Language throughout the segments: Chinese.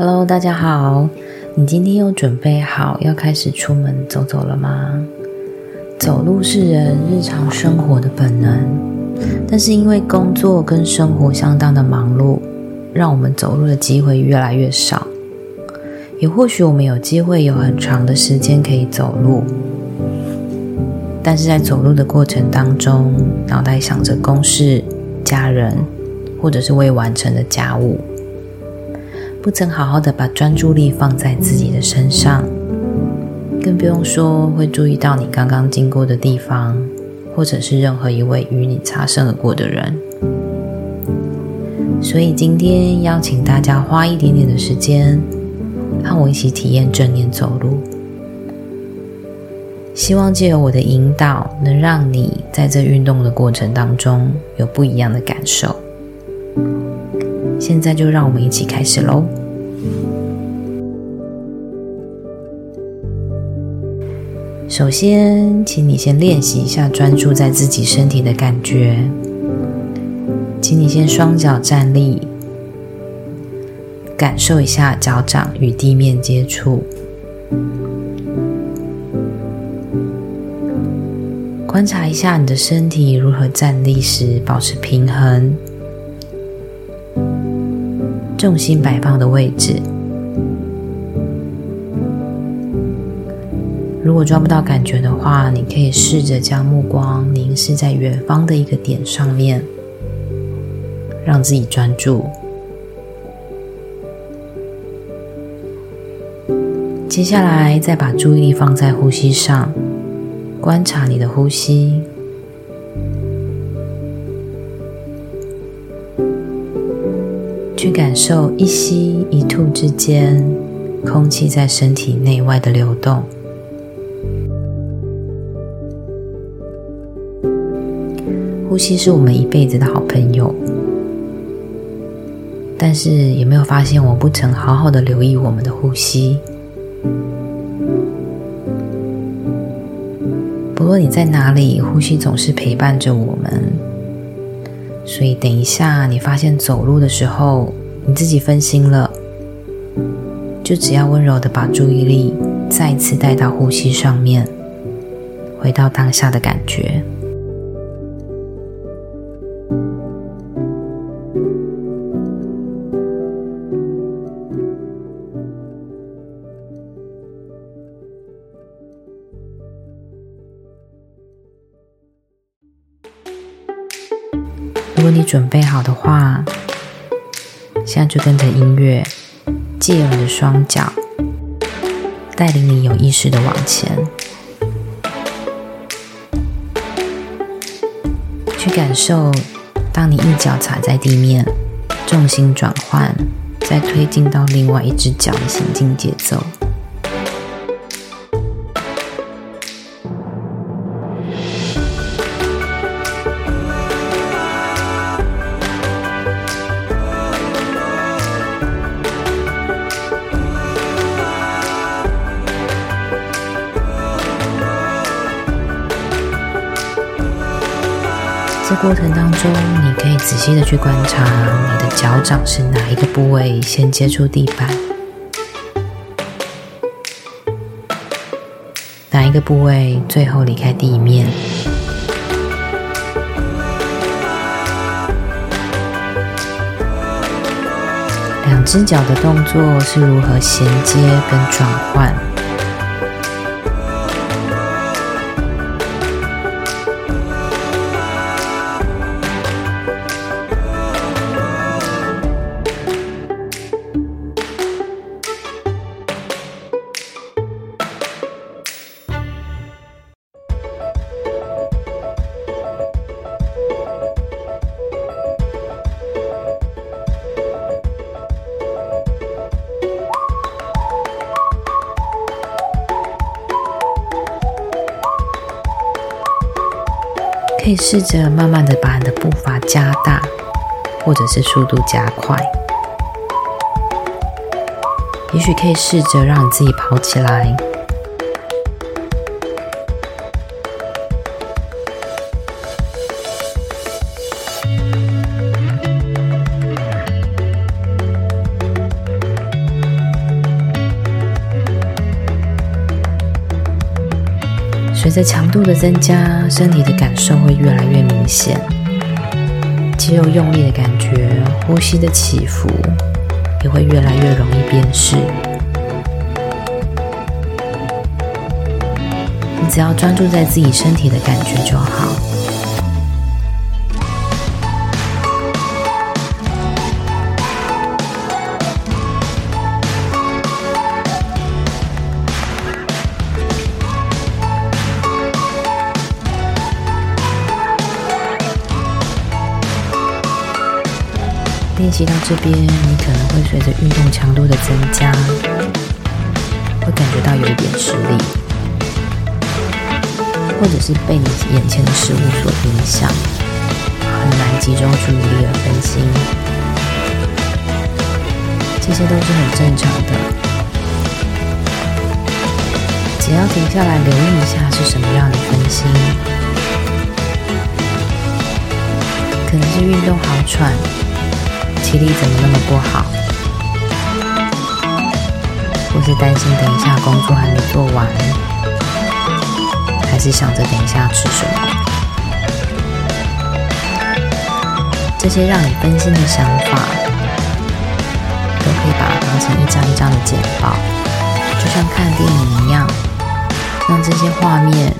Hello，大家好。你今天又准备好要开始出门走走了吗？走路是人日常生活的本能，但是因为工作跟生活相当的忙碌，让我们走路的机会越来越少。也或许我们有机会有很长的时间可以走路，但是在走路的过程当中，脑袋想着公事、家人，或者是未完成的家务。不曾好好的把专注力放在自己的身上，更不用说会注意到你刚刚经过的地方，或者是任何一位与你擦身而过的人。所以今天邀请大家花一点点的时间，和我一起体验正念走路。希望借由我的引导，能让你在这运动的过程当中有不一样的感受。现在就让我们一起开始喽。首先，请你先练习一下专注在自己身体的感觉。请你先双脚站立，感受一下脚掌与地面接触，观察一下你的身体如何站立时保持平衡。重心摆放的位置，如果抓不到感觉的话，你可以试着将目光凝视在远方的一个点上面，让自己专注。接下来，再把注意力放在呼吸上，观察你的呼吸。去感受一吸一吐之间，空气在身体内外的流动。呼吸是我们一辈子的好朋友，但是有没有发现，我不曾好好的留意我们的呼吸？不论你在哪里，呼吸总是陪伴着我们。所以，等一下，你发现走路的时候，你自己分心了，就只要温柔的把注意力再次带到呼吸上面，回到当下的感觉。如果你准备好的话，现在就跟着音乐，借由你的双脚，带领你有意识的往前，去感受，当你一脚踩在地面，重心转换，再推进到另外一只脚的行进节奏。过程当中，你可以仔细的去观察你的脚掌是哪一个部位先接触地板，哪一个部位最后离开地面。两只脚的动作是如何衔接跟转换。可以试着慢慢的把你的步伐加大，或者是速度加快。也许可以试着让你自己跑起来。着强度的增加，身体的感受会越来越明显，肌肉用力的感觉，呼吸的起伏也会越来越容易辨识。你只要专注在自己身体的感觉就好。练习到这边，你可能会随着运动强度的增加，会感觉到有一点吃力，或者是被你眼前的事物所影响，很难集中注意力而分心，这些都是很正常的。只要停下来留意一下是什么样的分心，可能是运动好喘。体力怎么那么不好？或是担心等一下工作还没做完，还是想着等一下吃什么？这些让你分心的想法，都可以把它当成一张一张的简报，就像看电影一样，让这些画面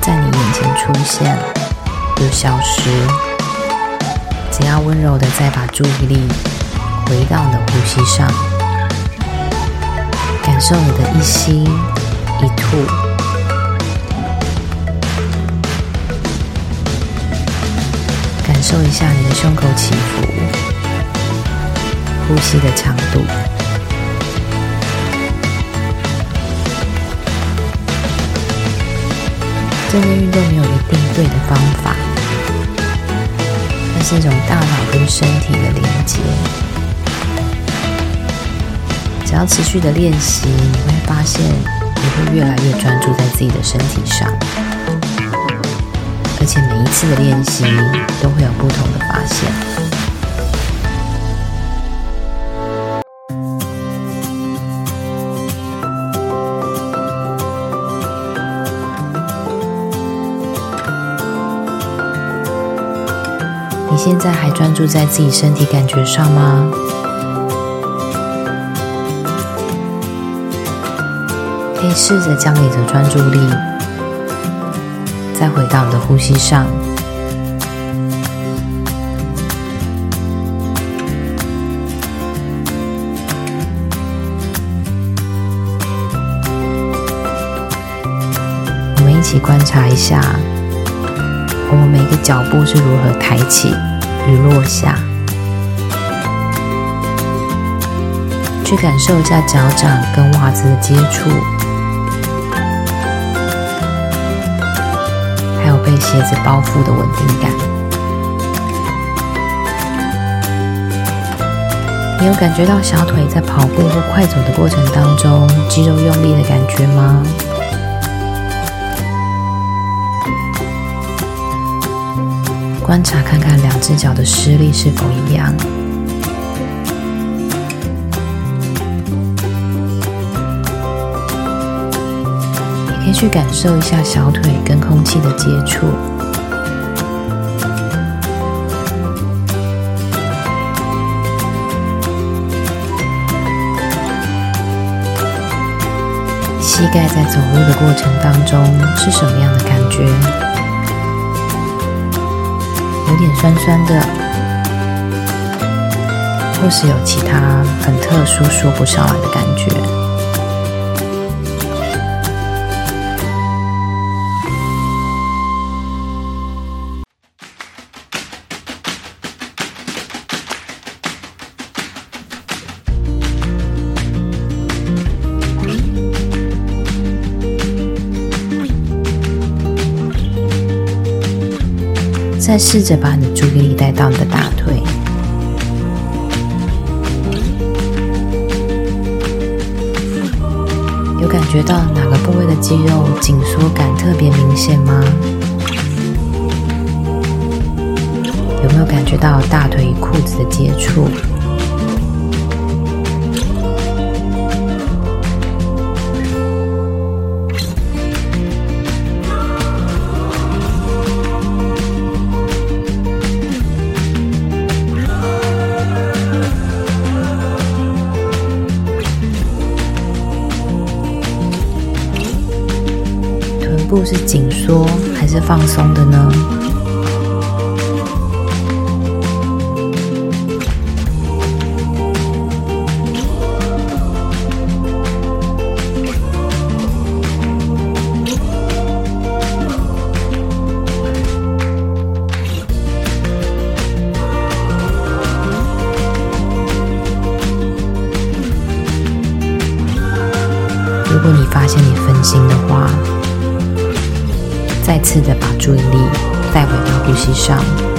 在你眼前出现又消失。只要温柔的再把注意力回到你的呼吸上，感受你的一吸一吐，感受一下你的胸口起伏，呼吸的长度。这些运动没有一定对的方法。是一种大脑跟身体的连接。只要持续的练习，你会发现你会越来越专注在自己的身体上，而且每一次的练习都会有不同的发现。现在还专注在自己身体感觉上吗？可以试着将你的专注力再回到你的呼吸上。我们一起观察一下。我们每个脚步是如何抬起与落下，去感受一下脚掌跟袜子的接触，还有被鞋子包覆的稳定感。你有感觉到小腿在跑步或快走的过程当中肌肉用力的感觉吗？观察看看两只脚的施力是否一样，也可以去感受一下小腿跟空气的接触，膝盖在走路的过程当中是什么样的感觉？有点酸酸的，或是有其他很特殊说不上来的感觉。再试着把你的注意力带到你的大腿，有感觉到哪个部位的肌肉紧缩感特别明显吗？有没有感觉到大腿与裤子的接触？是紧缩还是放松的呢？再次的把注意力带回到呼吸上。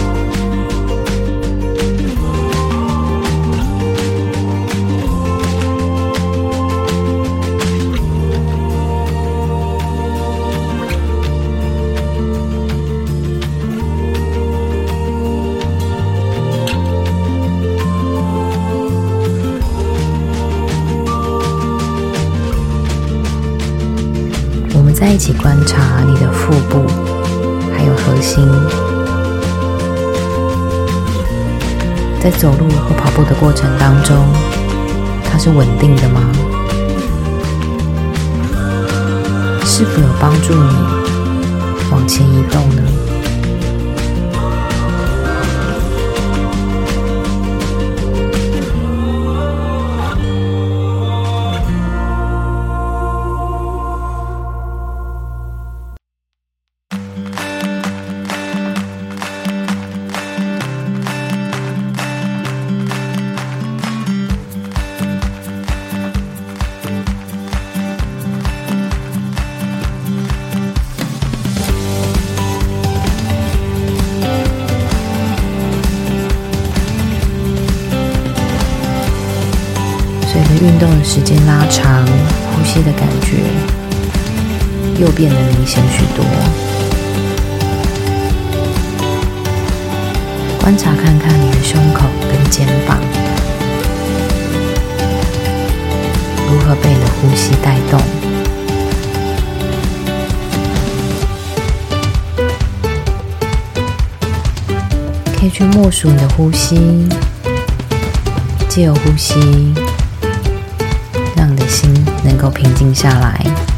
一起观察你的腹部，还有核心，在走路和跑步的过程当中，它是稳定的吗？是否有帮助你往前移动呢？运动的时间拉长，呼吸的感觉又变得明显许多。观察看看你的胸口跟肩膀如何被你的呼吸带动，可以去默数你的呼吸，借由呼吸。心能够平静下来。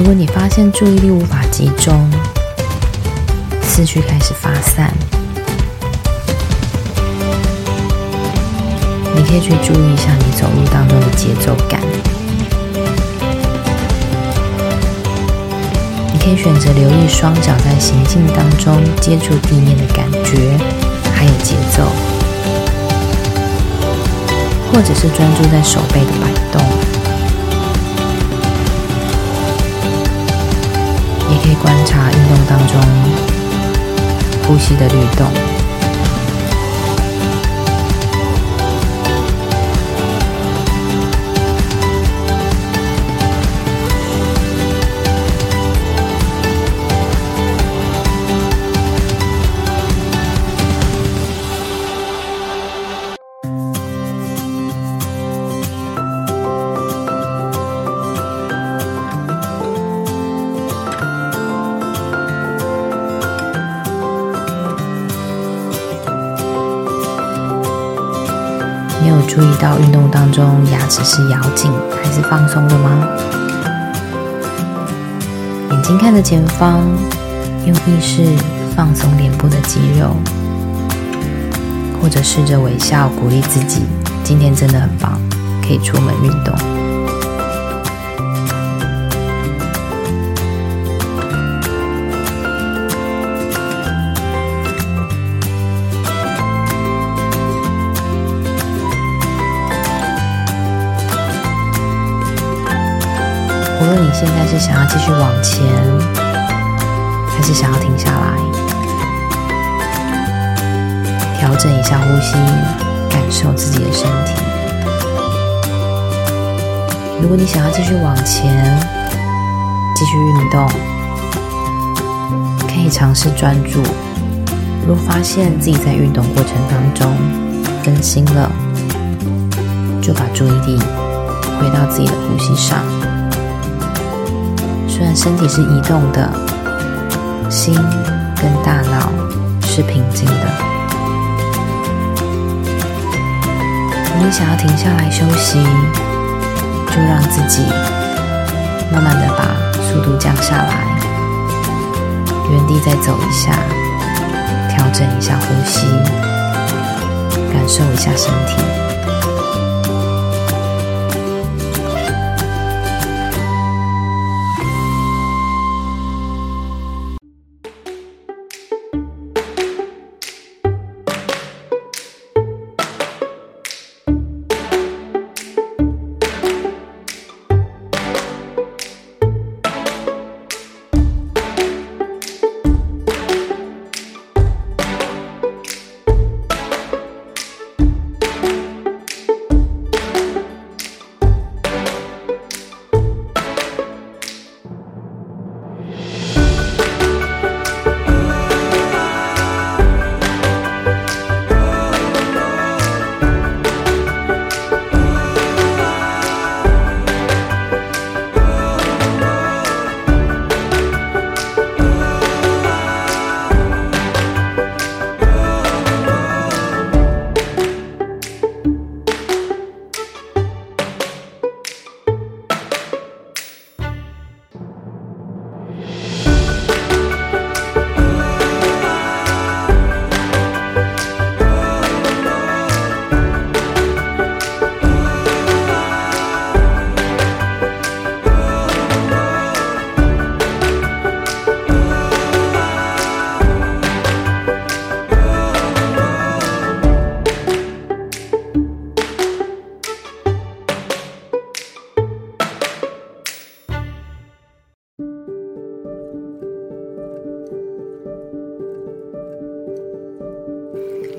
如果你发现注意力无法集中，思绪开始发散，你可以去注意一下你走路当中的节奏感。你可以选择留意双脚在行进当中接触地面的感觉，还有节奏，或者是专注在手背的摆动。观察运动当中呼吸的律动。到运动当中牙齿是咬紧还是放松的吗？眼睛看着前方，用意识放松脸部的肌肉，或者试着微笑鼓励自己，今天真的很棒，可以出门运动。现在是想要继续往前，还是想要停下来，调整一下呼吸，感受自己的身体。如果你想要继续往前，继续运动，可以尝试专注。如果发现自己在运动过程当中分心了，就把注意力回到自己的呼吸上。虽然身体是移动的，心跟大脑是平静的。你想要停下来休息，就让自己慢慢的把速度降下来，原地再走一下，调整一下呼吸，感受一下身体。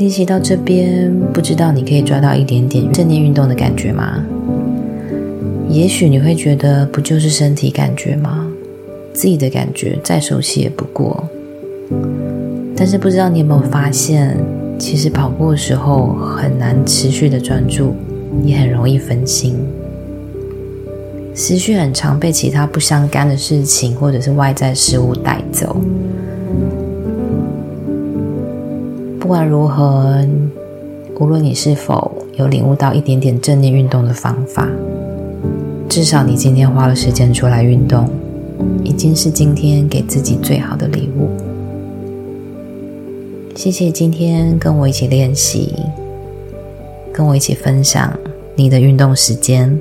练习到这边，不知道你可以抓到一点点正念运动的感觉吗？也许你会觉得，不就是身体感觉吗？自己的感觉再熟悉也不过。但是不知道你有没有发现，其实跑步的时候很难持续的专注，也很容易分心，思绪很常被其他不相干的事情或者是外在事物带走。不管如何，无论你是否有领悟到一点点正念运动的方法，至少你今天花了时间出来运动，已经是今天给自己最好的礼物。谢谢今天跟我一起练习，跟我一起分享你的运动时间。